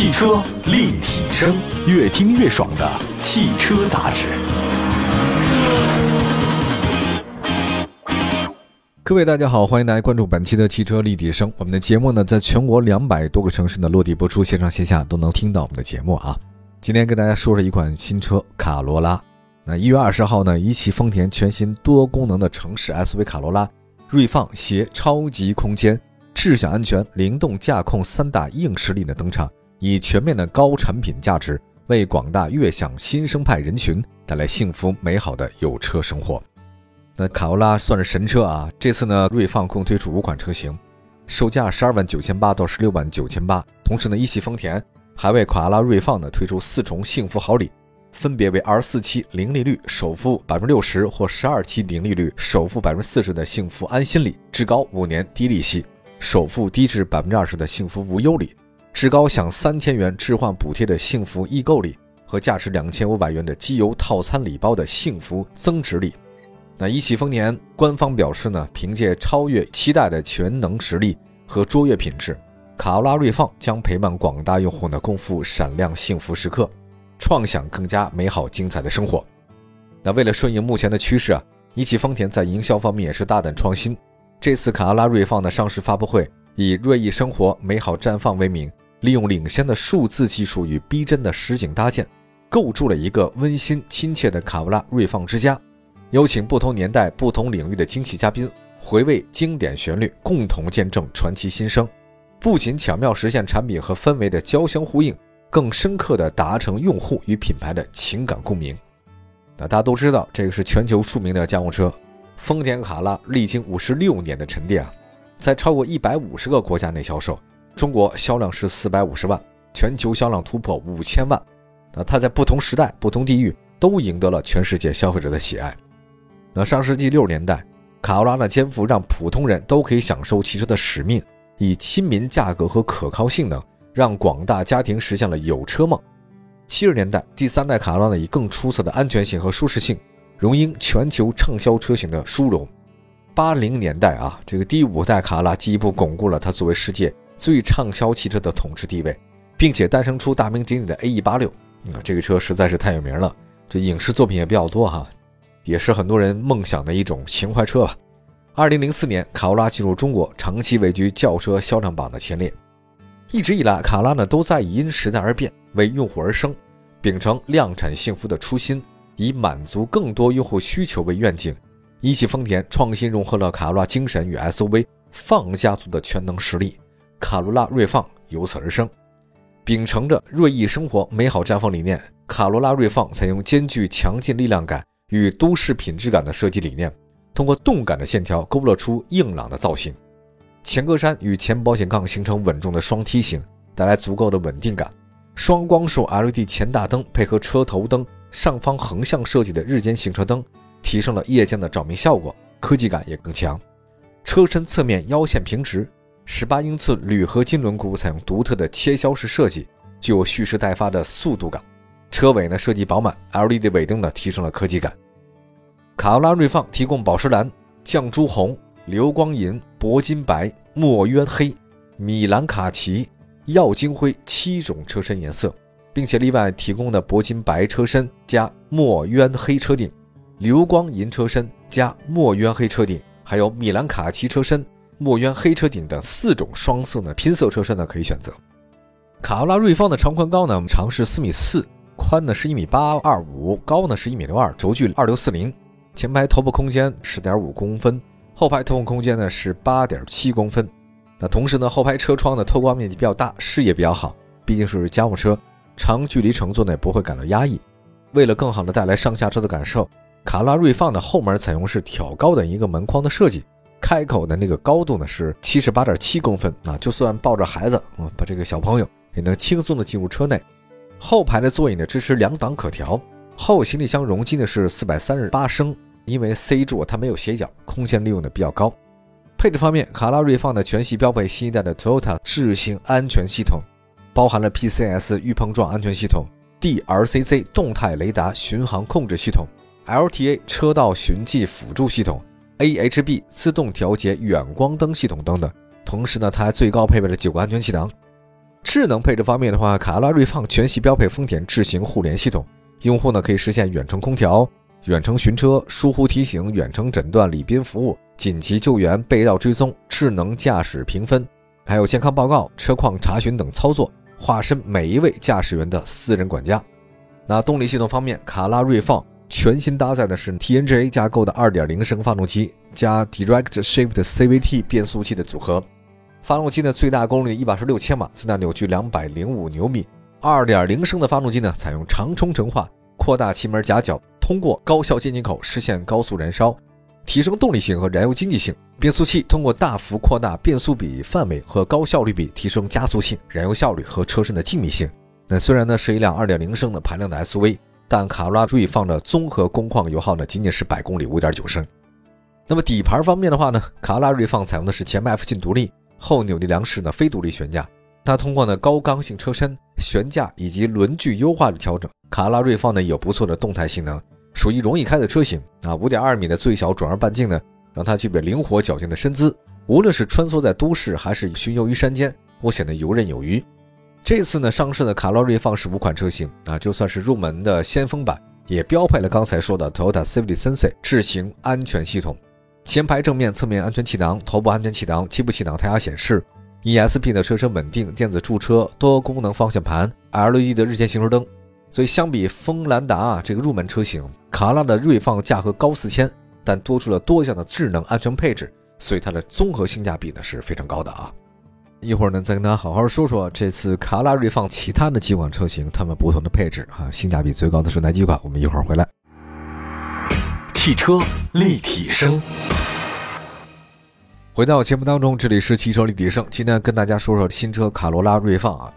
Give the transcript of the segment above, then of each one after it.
汽车立体声，越听越爽的汽车杂志。各位大家好，欢迎大家关注本期的汽车立体声。我们的节目呢，在全国两百多个城市呢落地播出，线上线下都能听到我们的节目啊。今天跟大家说说一款新车卡罗拉。那一月二十号呢，一汽丰田全新多功能的城市 SUV 卡罗拉锐放携超级空间、智享安全、灵动驾控三大硬实力的登场，以全面的高产品价值，为广大悦享新生派人群带来幸福美好的有车生活。那卡罗拉算是神车啊！这次呢，锐放共推出五款车型，售价十二万九千八到十六万九千八。同时呢，一汽丰田还为卡罗拉锐放呢推出四重幸福好礼。分别为二十四期零利率首付百分之六十或十二期零利率首付百分之四十的幸福安心礼，至高五年低利息，首付低至百分之二十的幸福无忧礼，至高享三千元置换补贴的幸福易购礼和价值两千五百元的机油套餐礼包的幸福增值礼。那一汽丰田官方表示呢，凭借超越期待的全能实力和卓越品质，卡罗拉锐放将陪伴广大用户呢共赴闪亮幸福时刻。创想更加美好精彩的生活。那为了顺应目前的趋势啊，一汽丰田在营销方面也是大胆创新。这次卡罗拉锐放的上市发布会以“锐意生活，美好绽放”为名，利用领先的数字技术与逼真的实景搭建，构筑了一个温馨亲切的卡罗拉锐放之家。有请不同年代、不同领域的惊喜嘉宾，回味经典旋律，共同见证传奇新生。不仅巧妙实现产品和氛围的交相呼应。更深刻地达成用户与品牌的情感共鸣。那大家都知道，这个是全球著名的家用车，丰田卡罗拉历经五十六年的沉淀啊，在超过一百五十个国家内销售，中国销量是四百五十万，全球销量突破五千万。那它在不同时代、不同地域都赢得了全世界消费者的喜爱。那上世纪六十年代，卡罗拉呢肩负让普通人都可以享受汽车的使命，以亲民、价格和可靠性能。让广大家庭实现了有车梦。七十年代，第三代卡罗拉以更出色的安全性和舒适性，荣膺全球畅销车型的殊荣。八零年代啊，这个第五代卡罗拉进一步巩固了它作为世界最畅销汽车的统治地位，并且诞生出大名鼎鼎的 AE 八六。啊，这个车实在是太有名了，这影视作品也比较多哈，也是很多人梦想的一种情怀车吧。二零零四年，卡罗拉进入中国，长期位居轿车销量榜的前列。一直以来，卡罗拉呢都在以因时代而变，为用户而生，秉承量产幸福的初心，以满足更多用户需求为愿景。一汽丰田创新融合了卡罗拉精神与 SUV 放家族的全能实力，卡罗拉锐放由此而生。秉承着锐意生活、美好绽放理念，卡罗拉锐放采用兼具强劲力量感与都市品质感的设计理念，通过动感的线条勾勒出硬朗的造型。前格栅与前保险杠形成稳重的双梯形，带来足够的稳定感。双光束 LED 前大灯配合车头灯上方横向设计的日间行车灯，提升了夜间的照明效果，科技感也更强。车身侧面腰线平直，18英寸铝合金轮毂采用独特的切削式设计，具有蓄势待发的速度感。车尾呢设计饱满，LED 尾灯呢提升了科技感。卡罗拉锐放提供宝石蓝、绛珠红。流光银、铂金白、墨渊黑、米兰卡其、耀金灰七种车身颜色，并且例外提供的铂金白车身加墨渊黑车顶、流光银车身加墨渊黑车顶，还有米兰卡其车身、墨渊黑车顶等四种双色的拼色车身呢可以选择。卡罗拉锐放的长宽高呢，我们长是四米四，宽呢是一米八二五，高呢是一米六二，轴距二六四零，前排头部空间十点五公分。后排通风空间呢是八点七公分，那同时呢，后排车窗的透光面积比较大，视野比较好。毕竟是家务车，长距离乘坐呢也不会感到压抑。为了更好的带来上下车的感受，卡拉锐放的后门采用是挑高的一个门框的设计，开口的那个高度呢是七十八点七公分啊，就算抱着孩子啊，把这个小朋友也能轻松的进入车内。后排的座椅呢支持两档可调，后行李箱容积呢是四百三十八升。因为 C 柱它没有斜角，空间利用的比较高。配置方面，卡拉瑞放的全系标配新一代的 Toyota 智行安全系统，包含了 PCS 预碰撞安全系统、DRCC 动态雷达巡航控制系统、LTA 车道循迹辅助系统、AHB 自动调节远光灯系统等等。同时呢，它还最高配备了九个安全气囊。智能配置方面的话，卡罗拉锐放全系标配丰田智行互联系统，用户呢可以实现远程空调、远程寻车、疏忽提醒、远程诊断、礼宾服务、紧急救援、被绕追踪、智能驾驶评分，还有健康报告、车况查询等操作，化身每一位驾驶员的私人管家。那动力系统方面，卡拉锐放全新搭载的是 TNGA 架构的2.0升发动机加 Direct Shift CVT 变速器的组合。发动机呢，最大功率一百十六千瓦，最大扭矩两百零五牛米。二点零升的发动机呢，采用长冲程化，扩大气门夹角，通过高效进气口实现高速燃烧，提升动力性和燃油经济性。变速器通过大幅扩大变速比范围和高效率比，提升加速性、燃油效率和车身的静谧性。那虽然呢是一辆二点零升的排量的 SUV，但卡罗拉锐放的综合工况油耗呢仅仅是百公里五点九升。那么底盘方面的话呢，卡罗拉锐放采用的是前麦弗逊独立。后扭力梁式的非独立悬架，它通过呢高刚性车身、悬架以及轮距优化的调整，卡罗拉锐放呢有不错的动态性能，属于容易开的车型啊。五点二米的最小转弯半径呢，让它具备灵活矫健的身姿，无论是穿梭在都市还是巡游于山间，都显得游刃有余。这次呢上市的卡罗拉锐放是五款车型啊，就算是入门的先锋版，也标配了刚才说的 Toyota Safety Sense 智行安全系统。前排、正面、侧面安全气囊、头部安全气囊、七部气囊胎压显示、ESP 的车身稳定、电子驻车、多功能方向盘、LED 的日间行车灯。所以相比锋兰达啊这个入门车型，卡拉的锐放价格高四千，但多出了多项的智能安全配置，所以它的综合性价比呢是非常高的啊。一会儿呢再跟大家好好说说这次卡拉锐放其他的几款车型，它们不同的配置啊，性价比最高的是哪几款？我们一会儿回来。汽车立体声。回到节目当中，这里是汽车立体声。今天跟大家说说新车卡罗拉锐放啊。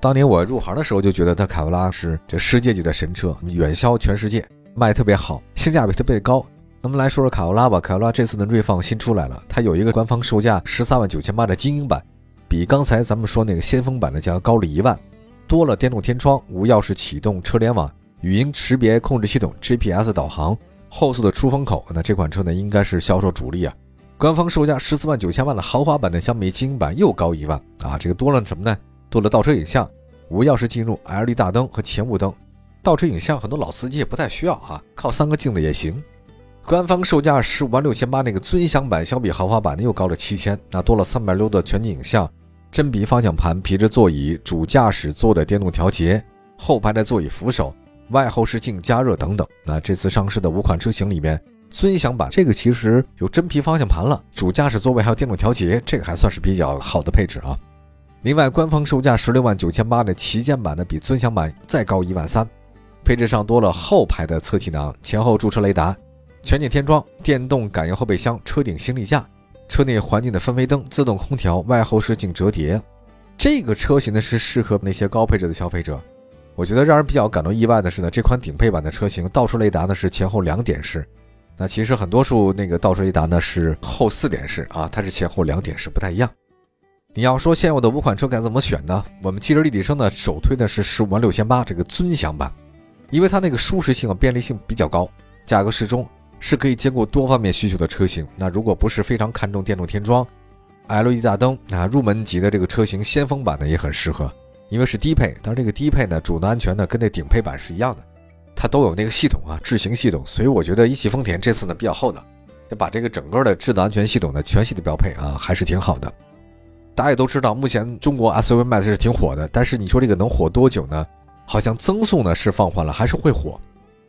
当年我入行的时候就觉得它卡罗拉是这世界级的神车，远销全世界，卖特别好，性价比特别高。那么来说说卡罗拉吧。卡罗拉这次的锐放新出来了，它有一个官方售价十三万九千八的精英版，比刚才咱们说那个先锋版的价格高了一万，多了电动天窗、无钥匙启动、车联网、语音识别控制系统、GPS 导航、后座的出风口。那这款车呢，应该是销售主力啊。官方售价十四万九千万的豪华版的相比精英版又高一万啊！这个多了什么呢？多了倒车影像、无钥匙进入、LED 大灯和前雾灯。倒车影像很多老司机也不太需要啊，靠三个镜子也行。官方售价十五万六千八那个尊享版相比豪华版的又高了七千，那多了三百六的全景影像、真皮方向盘、皮质座椅、主驾驶座的电动调节、后排的座椅扶手、外后视镜加热等等。那这次上市的五款车型里面。尊享版这个其实有真皮方向盘了，主驾驶座位还有电动调节，这个还算是比较好的配置啊。另外，官方售价十六万九千八的旗舰版的比尊享版再高一万三，配置上多了后排的侧气囊、前后驻车雷达、全景天窗、电动感应后备箱、车顶行李架、车内环境的氛围灯、自动空调、外后视镜折叠。这个车型呢是适合那些高配置的消费者。我觉得让人比较感到意外的是呢，这款顶配版的车型倒车雷达呢是前后两点式。那其实很多数那个倒车雷达呢是后四点式啊，它是前后两点式不太一样。你要说现有的五款车该怎么选呢？我们汽车立体声呢首推的是十五万六千八这个尊享版，因为它那个舒适性和便利性比较高，价格适中，是可以兼顾多方面需求的车型。那如果不是非常看重电动天窗、LED 大灯，那入门级的这个车型先锋版呢也很适合，因为是低配，但是这个低配呢主动安全呢跟那顶配版是一样的。它都有那个系统啊，智行系统，所以我觉得一汽丰田这次呢比较厚道，就把这个整个的智能安全系统呢全系的标配啊，还是挺好的。大家也都知道，目前中国 SUV 卖的是挺火的，但是你说这个能火多久呢？好像增速呢是放缓了，还是会火。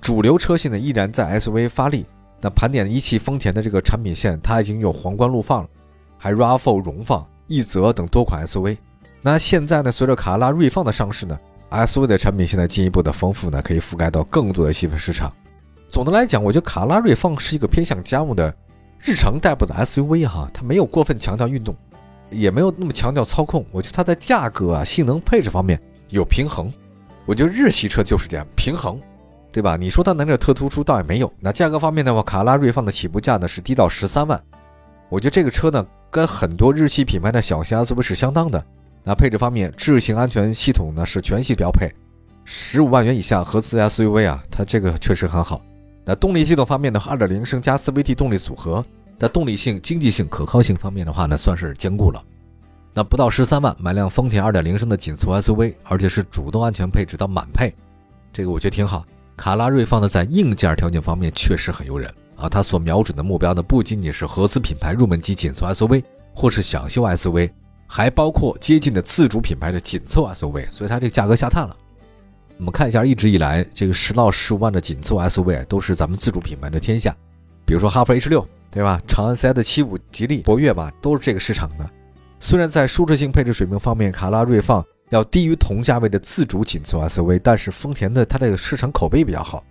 主流车型呢依然在 SUV 发力。那盘点一汽丰田的这个产品线，它已经有皇冠陆放了，还 RAV4 荣放、奕泽等多款 SUV。那现在呢，随着卡罗拉锐放的上市呢？SUV 的产品现在进一步的丰富呢，可以覆盖到更多的细分市场。总的来讲，我觉得卡罗拉锐放是一个偏向家用的日常代步的 SUV 哈，它没有过分强调运动，也没有那么强调操控。我觉得它在价格啊、性能配置方面有平衡。我觉得日系车就是这样平衡，对吧？你说它哪点特突出倒也没有。那价格方面的话，卡罗拉锐放的起步价呢是低到十三万。我觉得这个车呢跟很多日系品牌的小型 SUV 是相当的。那配置方面，智行安全系统呢是全系标配，十五万元以下合资 SUV 啊，它这个确实很好。那动力系统方面的话，二点零升加 CVT 动力组合，那动力性、经济性、可靠性方面的话呢，算是兼顾了。那不到十三万买辆丰田二点零升的紧凑 SUV，而且是主动安全配置到满配，这个我觉得挺好。卡拉锐放呢，在硬件条件方面确实很诱人啊，它所瞄准的目标呢，不仅仅是合资品牌入门级紧凑 SUV 或是小修 SUV，还包括接近的自主品牌的紧凑 SUV，所以它这个价格下探了。我们看一下，一直以来这个十到十五万的紧凑 SUV 都是咱们自主品牌的天下，比如说哈弗 H 六，对吧？长安 CS 七五、吉利博越吧，都是这个市场的。虽然在舒适性配置水平方面，卡拉锐放要低于同价位的自主紧凑 SUV，但是丰田的它这个市场口碑比较好，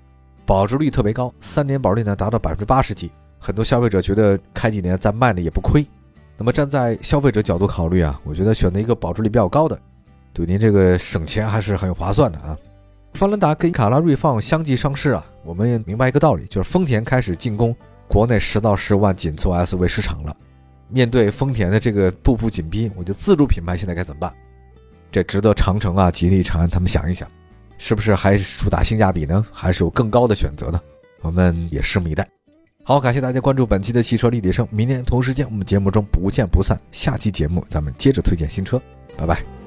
保值率特别高，三年保值率呢达到百分之八十几，很多消费者觉得开几年再卖呢也不亏。那么站在消费者角度考虑啊，我觉得选择一个保值率比较高的，对您这个省钱还是很划算的啊。方兰达跟卡拉锐放相继上市啊，我们也明白一个道理，就是丰田开始进攻国内十到十万紧凑 SUV 市场了。面对丰田的这个步步紧逼，我觉得自主品牌现在该怎么办？这值得长城啊、吉利、长安他们想一想，是不是还是主打性价比呢？还是有更高的选择呢？我们也拭目以待。好，感谢大家关注本期的汽车立体声，明天同时间我们节目中不见不散。下期节目咱们接着推荐新车，拜拜。